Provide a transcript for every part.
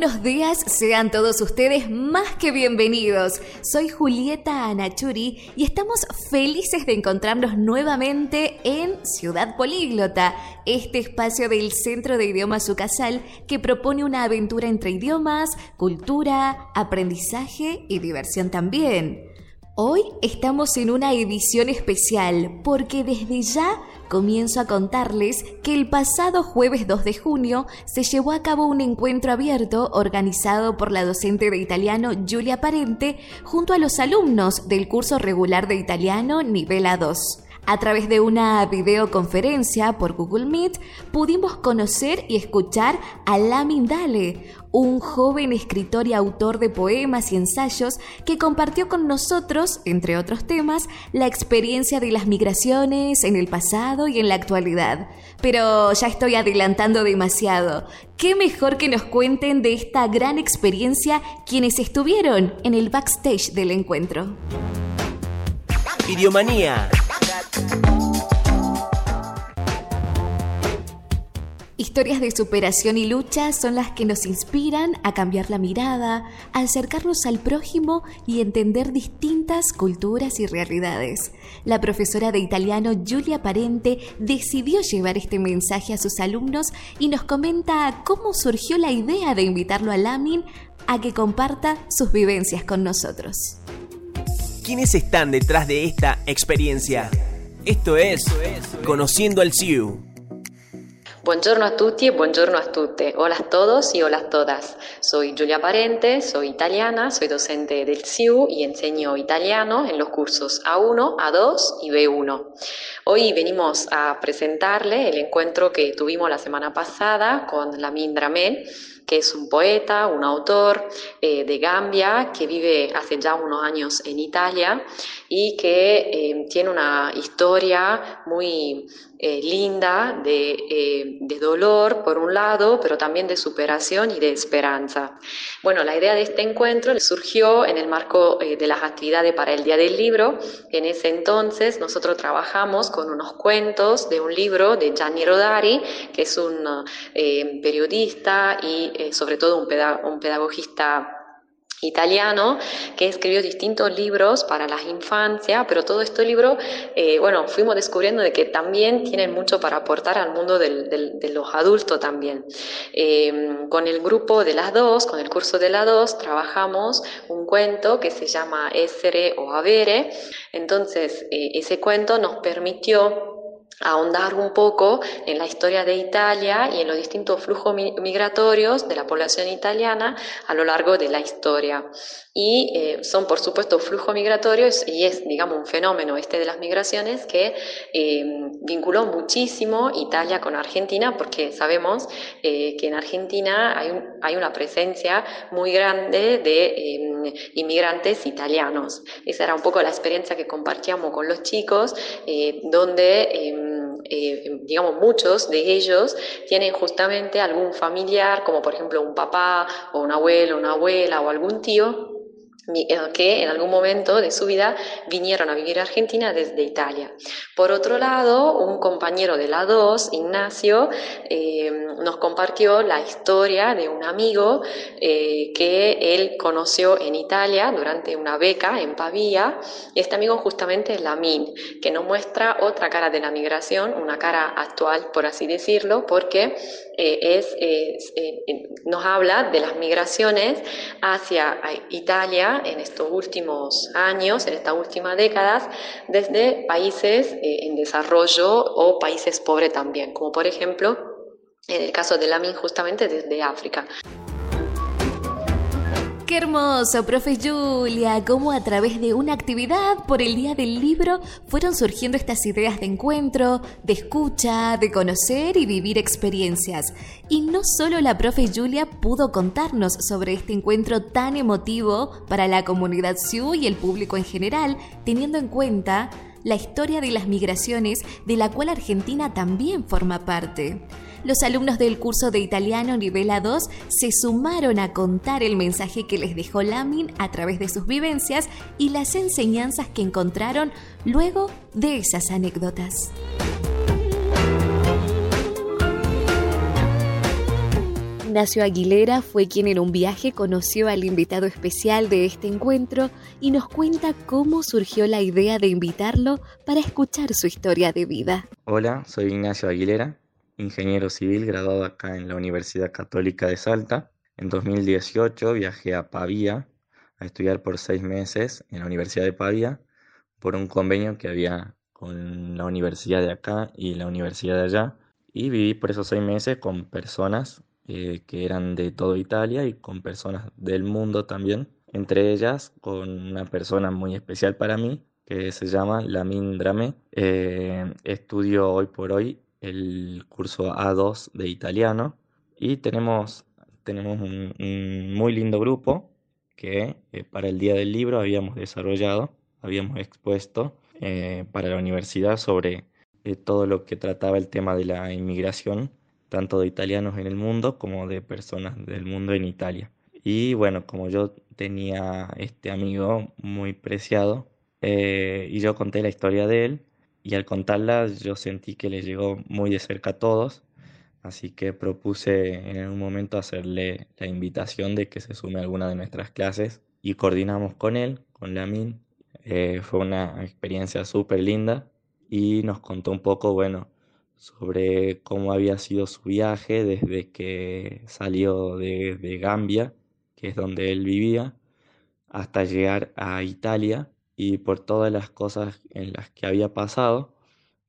Buenos días, sean todos ustedes más que bienvenidos. Soy Julieta Anachuri y estamos felices de encontrarnos nuevamente en Ciudad Políglota, este espacio del Centro de Idiomas Ucasal que propone una aventura entre idiomas, cultura, aprendizaje y diversión también. Hoy estamos en una edición especial porque desde ya comienzo a contarles que el pasado jueves 2 de junio se llevó a cabo un encuentro abierto organizado por la docente de italiano Giulia Parente junto a los alumnos del curso regular de italiano nivel A2. A través de una videoconferencia por Google Meet pudimos conocer y escuchar a Lamin Dale, un joven escritor y autor de poemas y ensayos que compartió con nosotros, entre otros temas, la experiencia de las migraciones en el pasado y en la actualidad. Pero ya estoy adelantando demasiado. ¿Qué mejor que nos cuenten de esta gran experiencia quienes estuvieron en el backstage del encuentro? Idiomanía. Historias de superación y lucha son las que nos inspiran a cambiar la mirada, a acercarnos al prójimo y entender distintas culturas y realidades. La profesora de italiano Giulia Parente decidió llevar este mensaje a sus alumnos y nos comenta cómo surgió la idea de invitarlo a Lamin a que comparta sus vivencias con nosotros. ¿Quiénes están detrás de esta experiencia? Esto es Conociendo al CIU. Buongiorno a tutti e buongiorno a tutte. Hola a todos y hola a todas. Soy Giulia Parente, soy italiana, soy docente del CIU y enseño italiano en los cursos A1, A2 y B1. Hoy venimos a presentarle el encuentro que tuvimos la semana pasada con Lamin Dramel, que es un poeta, un autor eh, de Gambia que vive hace ya unos años en Italia y que eh, tiene una historia muy eh, linda de, de, dolor por un lado, pero también de superación y de esperanza. Bueno, la idea de este encuentro surgió en el marco de las actividades para el Día del Libro. En ese entonces nosotros trabajamos con unos cuentos de un libro de Gianni Rodari, que es un periodista y eh, sobre todo un, un pedagogista italiano que escribió distintos libros para las infancias, pero todo este libro, eh, bueno, fuimos descubriendo de que también tienen mucho para aportar al mundo de los adultos también. Eh, con el grupo de las dos, con el curso de las dos, trabajamos un cuento que se llama Essere o Avere, entonces ese cuento nos permitió ahondar un poco en la historia de Italia y en los distintos flujos migratorios de la población italiana a lo largo de la historia. Y eh, son, por supuesto, flujos migratorios y es, digamos, un fenómeno este de las migraciones que eh, vinculó muchísimo Italia con Argentina porque sabemos eh, que en Argentina hay, hay, una presencia muy grande de inmigrantes italianos. Esa era un poco la experiencia que compartíamos con los chicos, donde eh, digamos, muchos de ellos tienen justamente algún familiar, como por ejemplo un papá o un abuelo, una abuela o algún tío que en algún momento de su vida vinieron a vivir a Argentina desde Italia. Por otro lado, un compañero de la 2, Ignacio, eh, nos compartió la historia de un amigo eh, que él conoció en Italia durante una beca en Pavía. Este amigo justamente es Lamin, que nos muestra otra cara de la migración, una cara actual, por así decirlo, porque es, nos habla de las migraciones hacia Italia en estos últimos años, en estas últimas décadas, desde países eh, en desarrollo o países pobres también, como por ejemplo en el caso de Lamin justamente desde África. Qué hermoso, profe Julia, cómo a través de una actividad por el Día del Libro fueron surgiendo estas ideas de encuentro, de escucha, de conocer y vivir experiencias. Y no solo la profe Julia pudo contarnos sobre este encuentro tan emotivo para la comunidad SIU y el público en general, teniendo en cuenta la historia de las migraciones de la cual Argentina también forma parte. Los alumnos del curso de italiano nivel A2 se sumaron a contar el mensaje que les dejó Lamin a través de sus vivencias y las enseñanzas que encontraron luego de esas anécdotas. Ignacio Aguilera fue quien en un viaje conoció al invitado especial de este encuentro y nos cuenta cómo surgió la idea de invitarlo para escuchar su historia de vida. Hola, soy Ignacio Aguilera, ingeniero civil graduado acá en la Universidad Católica de Salta. En 2018 viajé a Pavía a estudiar por seis meses en la Universidad de Pavía por un convenio que había con la universidad de acá y la universidad de allá. Y viví por esos seis meses con personas eh, que eran de toda Italia y con personas del mundo también, entre ellas con una persona muy especial para mí que se llama Lamin Drame. Eh, estudio hoy por hoy el curso A2 de italiano y tenemos, tenemos un, muy lindo grupo que eh, para el Día del Libro habíamos desarrollado, habíamos expuesto para la universidad sobre todo lo que trataba el tema de la inmigración tanto de italianos en el mundo como de personas del mundo en Italia. Y bueno, como yo tenía este amigo muy preciado, eh, y yo conté la historia de él, y al contarla yo sentí que le llegó muy de cerca a todos, así que propuse en un momento hacerle la invitación de que se sume a alguna de nuestras clases y coordinamos con él, con Lamin. Eh, fue una experiencia súper linda y nos contó un poco, bueno, sobre cómo había sido su viaje desde que salió de, Gambia, que es donde él vivía, hasta llegar a Italia y por todas las cosas en las que había pasado,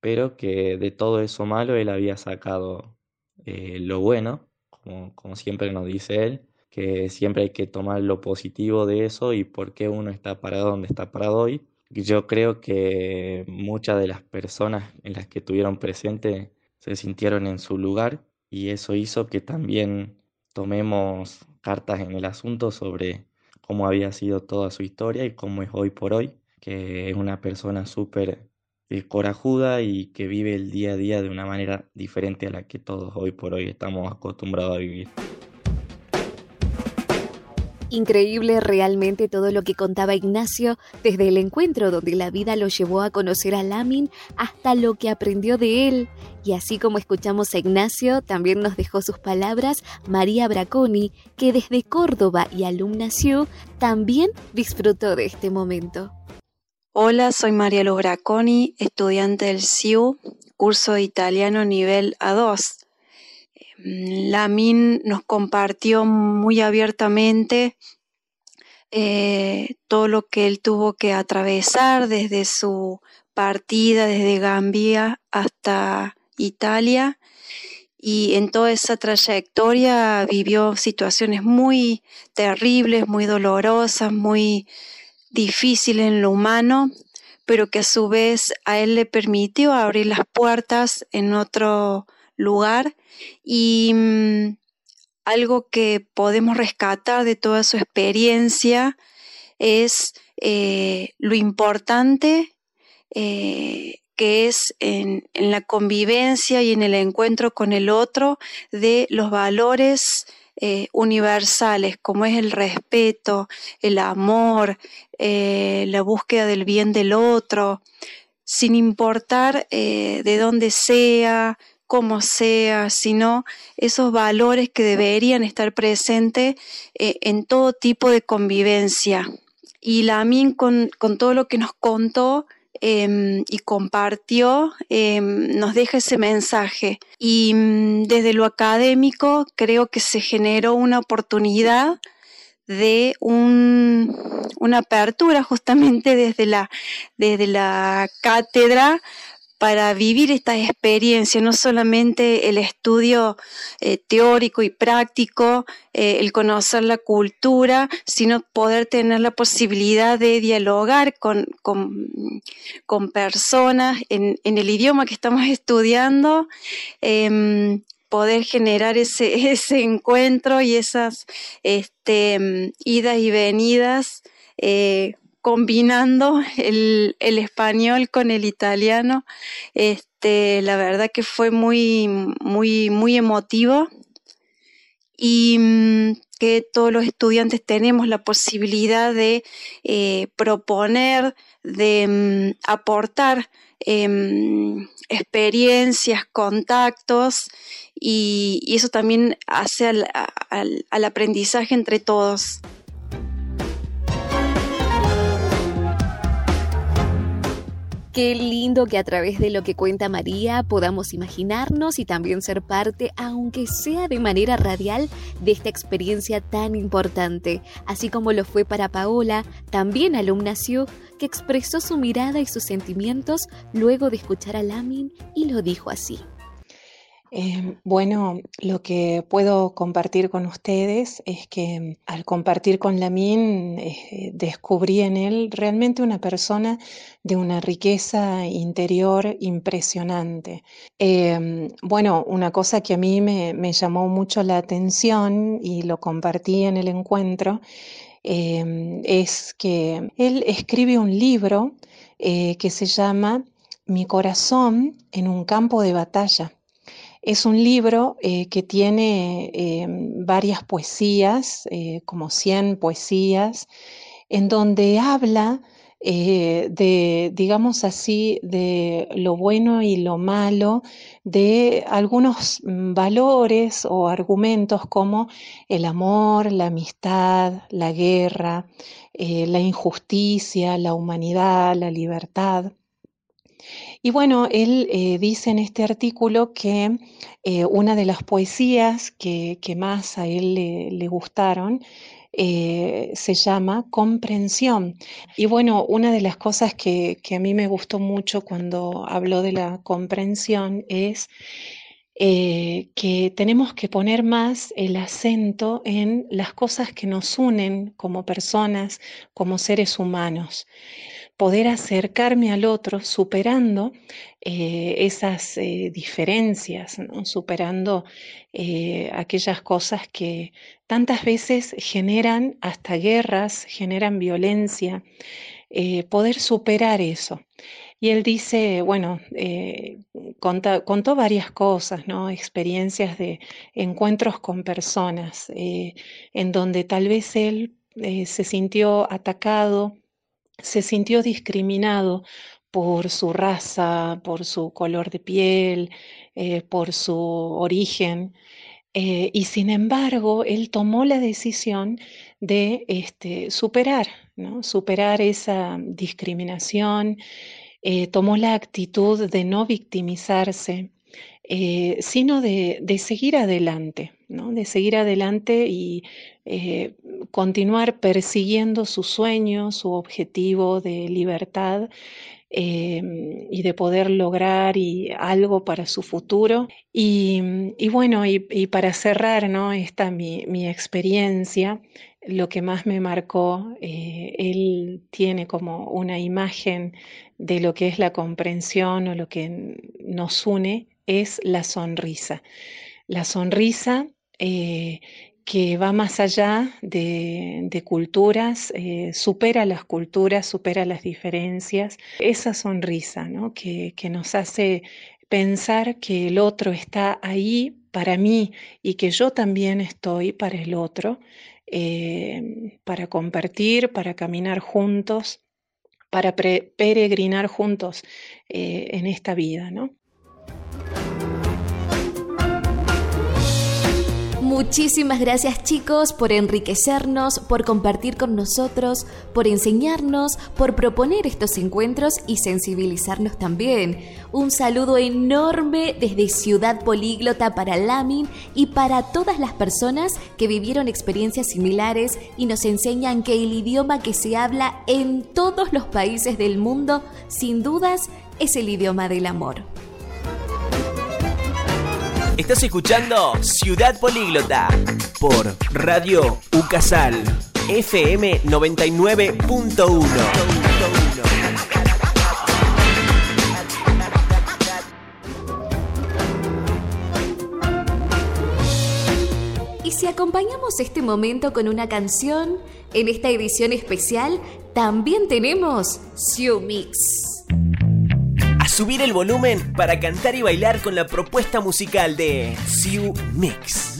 pero que de todo eso malo él había sacado eh, lo bueno, como, como siempre nos dice él, que siempre hay que tomar lo positivo de eso y por qué uno está parado donde está parado hoy. Yo creo que muchas de las personas en las que estuvieron presentes se sintieron en su lugar y eso hizo que también tomemos cartas en el asunto sobre cómo había sido toda su historia y cómo es hoy por hoy, que es una persona súper eh, corajuda y que vive el día a día de una manera diferente a la que todos hoy por hoy estamos acostumbrados a vivir. Increíble realmente todo lo que contaba Ignacio, desde el encuentro donde la vida lo llevó a conocer a Lamin hasta lo que aprendió de él. Y así como escuchamos a Ignacio, también nos dejó sus palabras María Braconi, que desde Córdoba y alumna SIU también disfrutó de este momento. Hola, soy María Luz Braconi, estudiante del SIU, curso de italiano nivel A2. Lamin nos compartió muy abiertamente eh, todo lo que él tuvo que atravesar desde su partida desde Gambia hasta Italia. Y en toda esa trayectoria vivió situaciones muy terribles, muy dolorosas, muy difíciles en lo humano, pero que a su vez a él le permitió abrir las puertas en otro lugar y mm, algo que podemos rescatar de toda su experiencia es eh, lo importante eh, que es en, la convivencia y en el encuentro con el otro de los valores eh, universales, como es el respeto, el amor, la búsqueda del bien del otro, sin importar de dónde sea, como sea, sino esos valores que deberían estar presentes eh, en todo tipo de convivencia. Y la con, todo lo que nos contó em, y compartió, em, nos deja ese mensaje. Y mm, desde lo académico creo que se generó una oportunidad de una apertura justamente desde la, desde la cátedra para vivir esta experiencia, no solamente el estudio eh, teórico y práctico, eh, el conocer la cultura, sino poder tener la posibilidad de dialogar con, con, personas en, el idioma que estamos estudiando, em, poder generar ese, ese encuentro y esas este, idas y venidas. Combinando el, español con el italiano. Este, la verdad que fue muy, muy, muy emotivo y mm, que todos los estudiantes tenemos la posibilidad de eh, proponer, de mm, aportar em, experiencias, contactos y, eso también hace al aprendizaje entre todos. Qué lindo que a través de lo que cuenta María podamos imaginarnos y también ser parte, aunque sea de manera radial, de esta experiencia tan importante, así como lo fue para Paola, también alumna que expresó su mirada y sus sentimientos luego de escuchar a Lamin y lo dijo así. Em, bueno, lo que puedo compartir con ustedes es que al compartir con Lamin eh, descubrí en él realmente una persona de una riqueza interior impresionante. Em, bueno, una cosa que a mí me, llamó mucho la atención y lo compartí en el encuentro em, es que él escribe un libro eh, que se llama Mi corazón en un campo de batalla. Es un libro eh, que tiene eh, varias poesías, eh, como 100 poesías, en donde habla de, digamos así, de lo bueno y lo malo, de algunos mm, valores o argumentos como el amor, la amistad, la guerra, la injusticia, la humanidad, la libertad. Y bueno, él eh, dice en este artículo que eh, una de las poesías que, más a él le, gustaron eh, se llama Comprensión. Y bueno, una de las cosas que, a mí me gustó mucho cuando habló de la comprensión es que tenemos que poner más el acento en las cosas que nos unen como personas, como seres humanos poder acercarme al otro superando eh, esas eh, diferencias, superando eh, aquellas cosas que tantas veces generan hasta guerras, generan violencia, poder superar eso. Y él dice, bueno, contó varias cosas, ¿no? experiencias de encuentros con personas, en donde tal vez él se sintió atacado, se sintió discriminado por su raza, por su color de piel, eh, por su origen. Eh, y sin embargo, él tomó la decisión de este, superar, superar esa discriminación, eh, tomó la actitud de no victimizarse, sino de, seguir adelante, ¿no? de seguir adelante y eh, continuar persiguiendo su sueño, su objetivo de libertad eh, y de poder lograr algo para su futuro. Y, bueno, y, para cerrar ¿no? esta mi, experiencia, lo que más me marcó, eh, él tiene como una imagen de lo que es la comprensión o lo que nos une, es la sonrisa. La sonrisa que va más allá de, culturas, eh, supera las culturas, supera las diferencias. Esa sonrisa ¿no? que, nos hace pensar que el otro está ahí para mí y que yo también estoy para el otro, eh, para compartir, para caminar juntos, para peregrinar juntos eh, en esta vida. ¿no? Muchísimas gracias chicos por enriquecernos, por compartir con nosotros, por enseñarnos, por proponer estos encuentros y sensibilizarnos también. Un saludo enorme desde Ciudad Políglota para Lamin y para todas las personas que vivieron experiencias similares y nos enseñan que el idioma que se habla en todos los países del mundo, sin dudas, es el idioma del amor. Estás escuchando Ciudad Políglota por Radio Ucasal FM 99.1. Y si acompañamos este momento con una canción, en esta edición especial también tenemos Siu Mix. Subir el volumen para cantar y bailar con la propuesta musical de Siu Mix.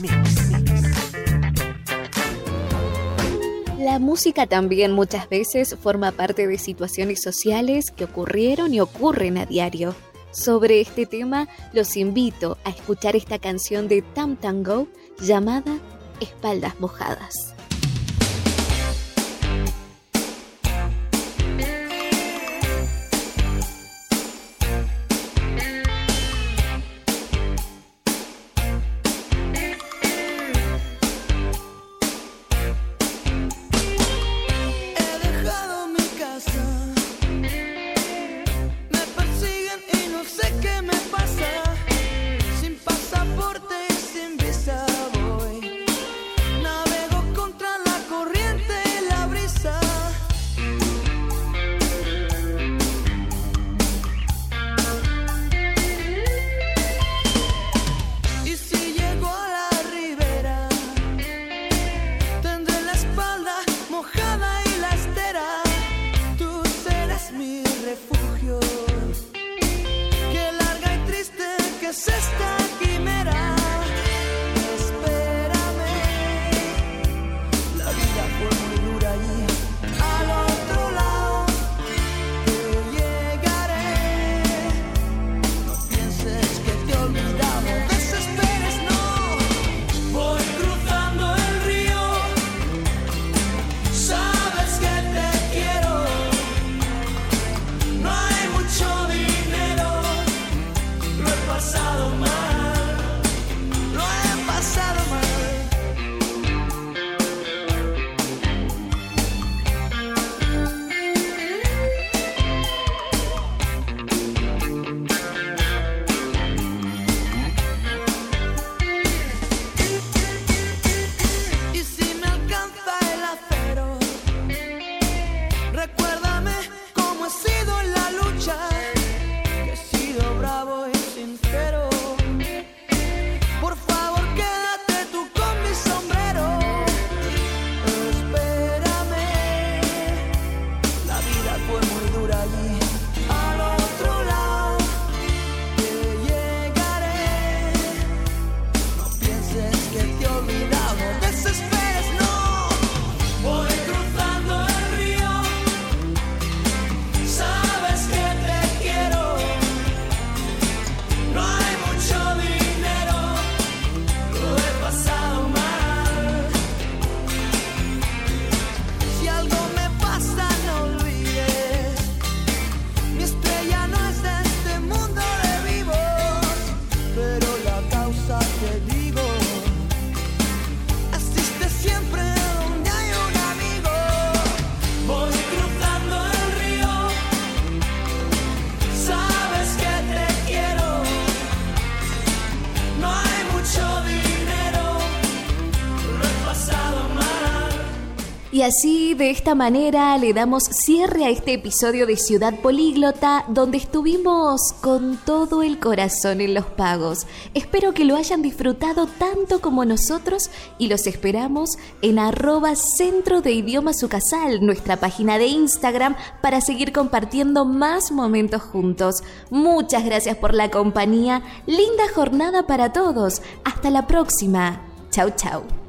La música también muchas veces forma parte de situaciones sociales que ocurrieron y ocurren a diario. Sobre este tema los invito a escuchar esta canción de Tam Tango llamada Espaldas Mojadas. De esta manera, le damos cierre a este episodio de Ciudad Políglota, donde estuvimos con todo el corazón en los pagos. Espero que lo hayan disfrutado tanto como nosotros y los esperamos en arroba Centro de Idioma Sucasal, nuestra página de Instagram, para seguir compartiendo más momentos juntos. Muchas gracias por la compañía. Linda jornada para todos. Hasta la próxima. Chau, chau.